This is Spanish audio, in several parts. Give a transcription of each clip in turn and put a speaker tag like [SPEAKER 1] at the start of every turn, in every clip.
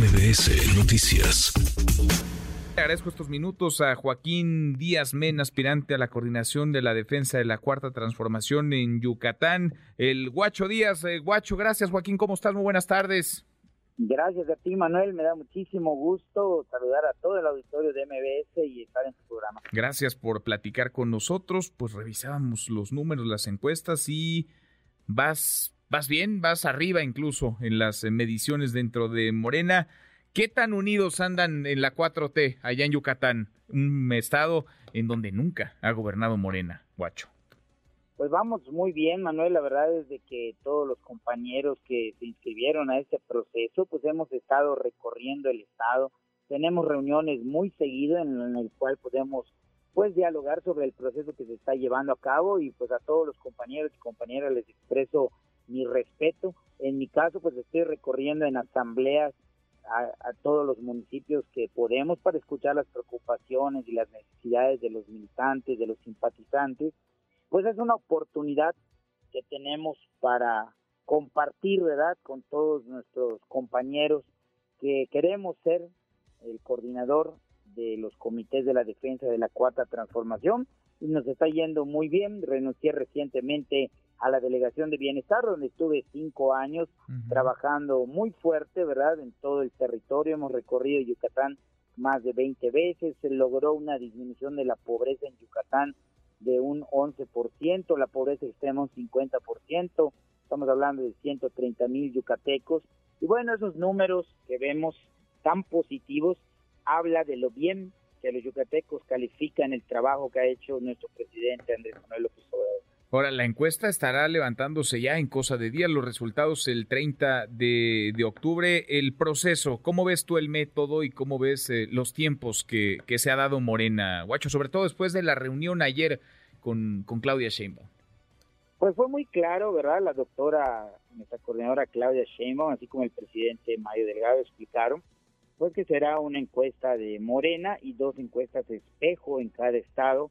[SPEAKER 1] MBS Noticias.
[SPEAKER 2] Agradezco estos minutos a Joaquín Díaz Men, aspirante a la coordinación de la defensa de la Cuarta Transformación en Yucatán. El Guacho Díaz, eh, Guacho, gracias Joaquín, ¿cómo estás? Muy buenas tardes.
[SPEAKER 3] Gracias a ti, Manuel. Me da muchísimo gusto saludar a todo el auditorio de MBS y estar en tu programa.
[SPEAKER 2] Gracias por platicar con nosotros. Pues revisábamos los números, las encuestas y vas, vas bien, vas arriba incluso en las mediciones dentro de Morena. ¿Qué tan unidos andan en la 4T allá en Yucatán? Un estado en donde nunca ha gobernado Morena, Guacho.
[SPEAKER 3] Pues vamos muy bien, Manuel. La verdad es de que todos los compañeros que se inscribieron a este proceso, pues hemos estado recorriendo el estado. Tenemos reuniones muy seguidas en, en el cual podemos pues dialogar sobre el proceso que se está llevando a cabo y pues a todos los compañeros y compañeras les expreso mi respeto. En mi caso, pues estoy recorriendo en asambleas a, a, todos los municipios que podemos para escuchar las preocupaciones y las necesidades de los militantes, de los simpatizantes pues es una oportunidad que tenemos para compartir, ¿verdad?, con todos nuestros compañeros que queremos ser el coordinador de los comités de la defensa de la cuarta transformación y nos está yendo muy bien. Renuncié recientemente a la delegación de bienestar donde estuve cinco años uh -huh. trabajando muy fuerte, ¿verdad? En todo el territorio hemos recorrido Yucatán más de 20 veces, se logró una disminución de la pobreza en Yucatán de un 11%, la pobreza extrema un 50%, estamos hablando de 130 mil yucatecos. Y bueno, esos números que vemos tan positivos habla de lo bien que los yucatecos califican el trabajo que ha hecho nuestro presidente Andrés Manuel López Obrador.
[SPEAKER 2] Ahora, la encuesta estará levantándose ya en cosa de días, los resultados el 30 de, de octubre. El proceso, ¿cómo ves tú el método y cómo ves eh, los tiempos que, que, se ha dado Morena, Guacho? Sobre todo después de la reunión ayer con, con Claudia Sheinbaum.
[SPEAKER 3] Pues fue muy claro, ¿verdad? La doctora, nuestra coordinadora Claudia Sheinbaum, así como el presidente Mario Delgado explicaron, pues que será una encuesta de Morena y dos encuestas de espejo en cada estado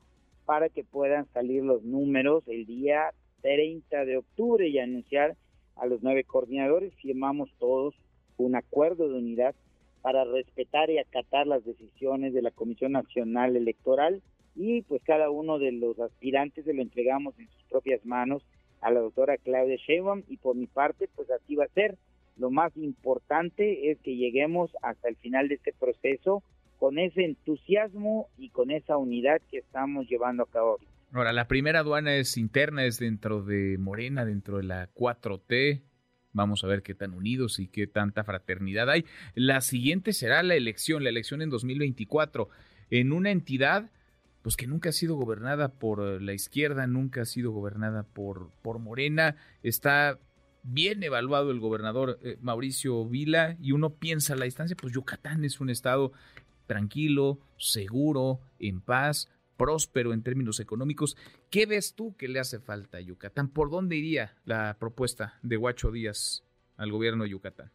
[SPEAKER 3] para que puedan salir los números el día 30 de octubre y anunciar a los nueve coordinadores. Firmamos todos un acuerdo de unidad para respetar y acatar las decisiones de la Comisión Nacional Electoral y pues cada uno de los aspirantes se lo entregamos en sus propias manos a la doctora Claudia Sheinbaum y por mi parte pues así va a ser. Lo más importante es que lleguemos hasta el final de este proceso con ese entusiasmo y con esa unidad que estamos llevando a cabo.
[SPEAKER 2] Ahora, la primera aduana es interna, es dentro de Morena, dentro de la 4T. Vamos a ver qué tan unidos y qué tanta fraternidad hay. La siguiente será la elección, la elección en 2024, en una entidad pues que nunca ha sido gobernada por la izquierda, nunca ha sido gobernada por, por Morena. Está bien evaluado el gobernador eh, Mauricio Vila y uno piensa a la distancia, pues Yucatán es un estado tranquilo, seguro, en paz, próspero en términos económicos. ¿Qué ves tú que le hace falta a Yucatán? ¿Por dónde iría la propuesta de Guacho Díaz al gobierno de Yucatán?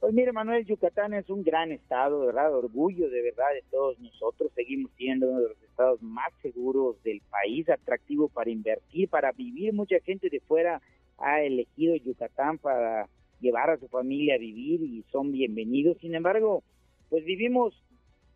[SPEAKER 3] Pues mire, Manuel, Yucatán es un gran estado, verdad, orgullo de verdad de todos nosotros. Seguimos siendo uno de los estados más seguros del país, atractivo para invertir, para vivir. Mucha gente de fuera ha elegido Yucatán para llevar a su familia a vivir y son bienvenidos. Sin embargo, pues vivimos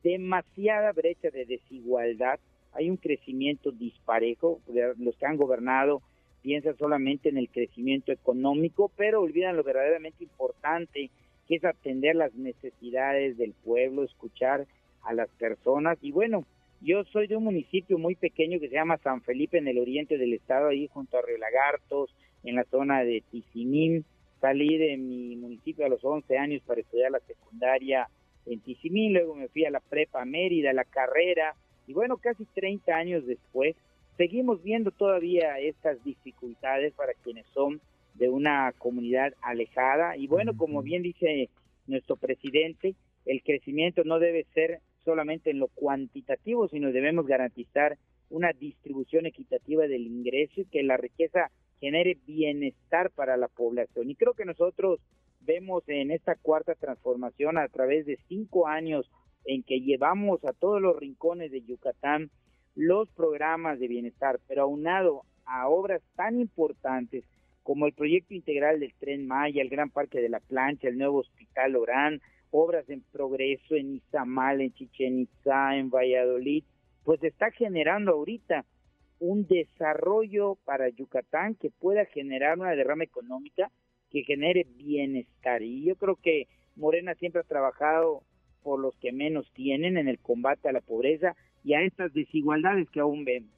[SPEAKER 3] demasiada brecha de desigualdad, hay un crecimiento disparejo, los que han gobernado piensan solamente en el crecimiento económico, pero olvidan lo verdaderamente importante, que es atender las necesidades del pueblo, escuchar a las personas. Y bueno, yo soy de un municipio muy pequeño que se llama San Felipe, en el oriente del estado, ahí junto a Río Lagartos, en la zona de Tizimín. Salí de mi municipio a los 11 años para estudiar la secundaria en Tizimín, luego me fui a la prepa Mérida, la carrera, y bueno, casi 30 años después, seguimos viendo todavía estas dificultades para quienes son de una comunidad alejada, y bueno, como bien dice nuestro presidente, el crecimiento no debe ser solamente en lo cuantitativo, sino debemos garantizar una distribución equitativa del ingreso y que la riqueza genere bienestar para la población. Y creo que nosotros vemos en esta cuarta transformación a través de cinco años en que llevamos a todos los rincones de Yucatán los programas de bienestar, pero aunado a obras tan importantes como el proyecto integral del Tren Maya, el Gran Parque de la Plancha, el nuevo Hospital Orán obras en progreso en Izamal, en Chichen Itzá, en Valladolid, pues está generando ahorita un desarrollo para Yucatán que pueda generar una derrama económica que genere bienestar. Y yo creo que Morena siempre ha trabajado por los que menos tienen en el combate a la pobreza y a estas desigualdades que aún vemos.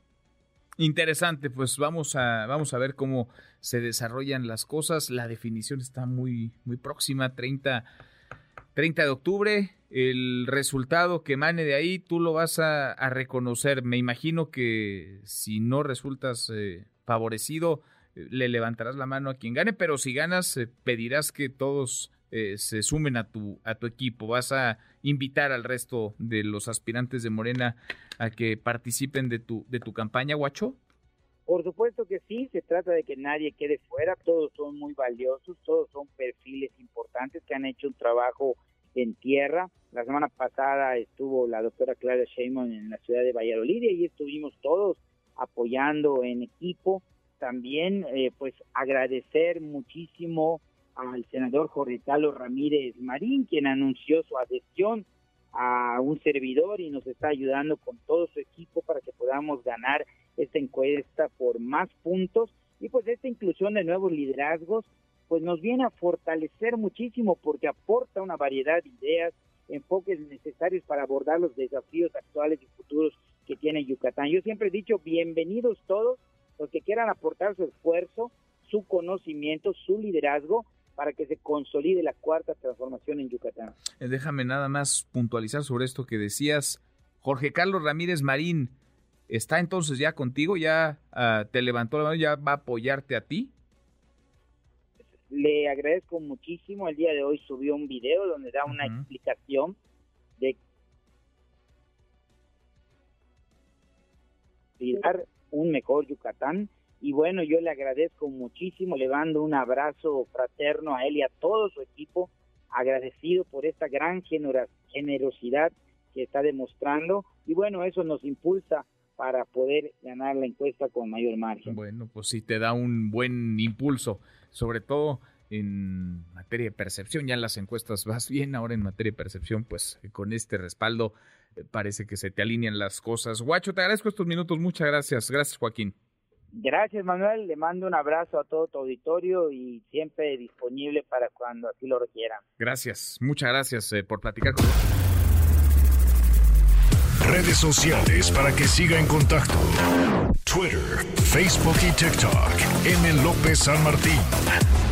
[SPEAKER 2] Interesante, pues vamos a, vamos a ver cómo se desarrollan las cosas. La definición está muy, muy próxima, 30, 30 de octubre. El resultado que emane de ahí, tú lo vas a, reconocer. Me imagino que si no resultas eh, favorecido, le levantarás la mano a quien gane, pero si ganas, eh, pedirás que todos se sumen a tu, a tu equipo. Vas a invitar al resto de los aspirantes de Morena a que participen de tu, de tu campaña, Guacho?
[SPEAKER 3] Por supuesto que sí, se trata de que nadie quede fuera, todos son muy valiosos, todos son perfiles importantes que han hecho un trabajo en tierra. La semana pasada estuvo la doctora Clara Sheinbaum en la ciudad de Valladolid y estuvimos todos apoyando en equipo. También, eh, pues, agradecer muchísimo al senador Jorge Carlos Ramírez Marín, quien anunció su adhesión a un servidor y nos está ayudando con todo su equipo para que podamos ganar esta encuesta por más puntos y pues esta inclusión de nuevos liderazgos pues nos viene a fortalecer muchísimo porque aporta una variedad de ideas, enfoques necesarios para abordar los desafíos actuales y futuros que tiene Yucatán. Yo siempre he dicho bienvenidos todos los que quieran aportar su esfuerzo, su conocimiento, su liderazgo para que se consolide la cuarta transformación en Yucatán.
[SPEAKER 2] Eh, déjame nada más puntualizar sobre esto que decías. Jorge Carlos Ramírez Marín, ¿está entonces ya contigo? ¿Ya ah, te levantó la mano? ¿Ya va a apoyarte a ti?
[SPEAKER 3] Le agradezco muchísimo. El día de hoy subió un video donde da una explicación de un mejor Yucatán y bueno, yo le agradezco muchísimo, le mando un abrazo fraterno a él y a todo su equipo, agradecido por esta gran generosidad que está demostrando y bueno, eso nos impulsa para poder ganar la encuesta con mayor margen.
[SPEAKER 2] Bueno, pues sí, te da un buen impulso, sobre todo en materia de percepción, ya en las encuestas vas bien, ahora en materia de percepción, pues con este respaldo eh, parece que se te alinean las cosas. Guacho, te agradezco estos minutos, muchas gracias. Gracias, Joaquín.
[SPEAKER 3] Gracias, Manuel. Le mando un abrazo a todo tu auditorio y siempre disponible para cuando así lo requieran.
[SPEAKER 2] Gracias, muchas gracias eh, por platicar con
[SPEAKER 1] Redes sociales para que siga en contacto: Twitter, Facebook y TikTok. M. López San Martín.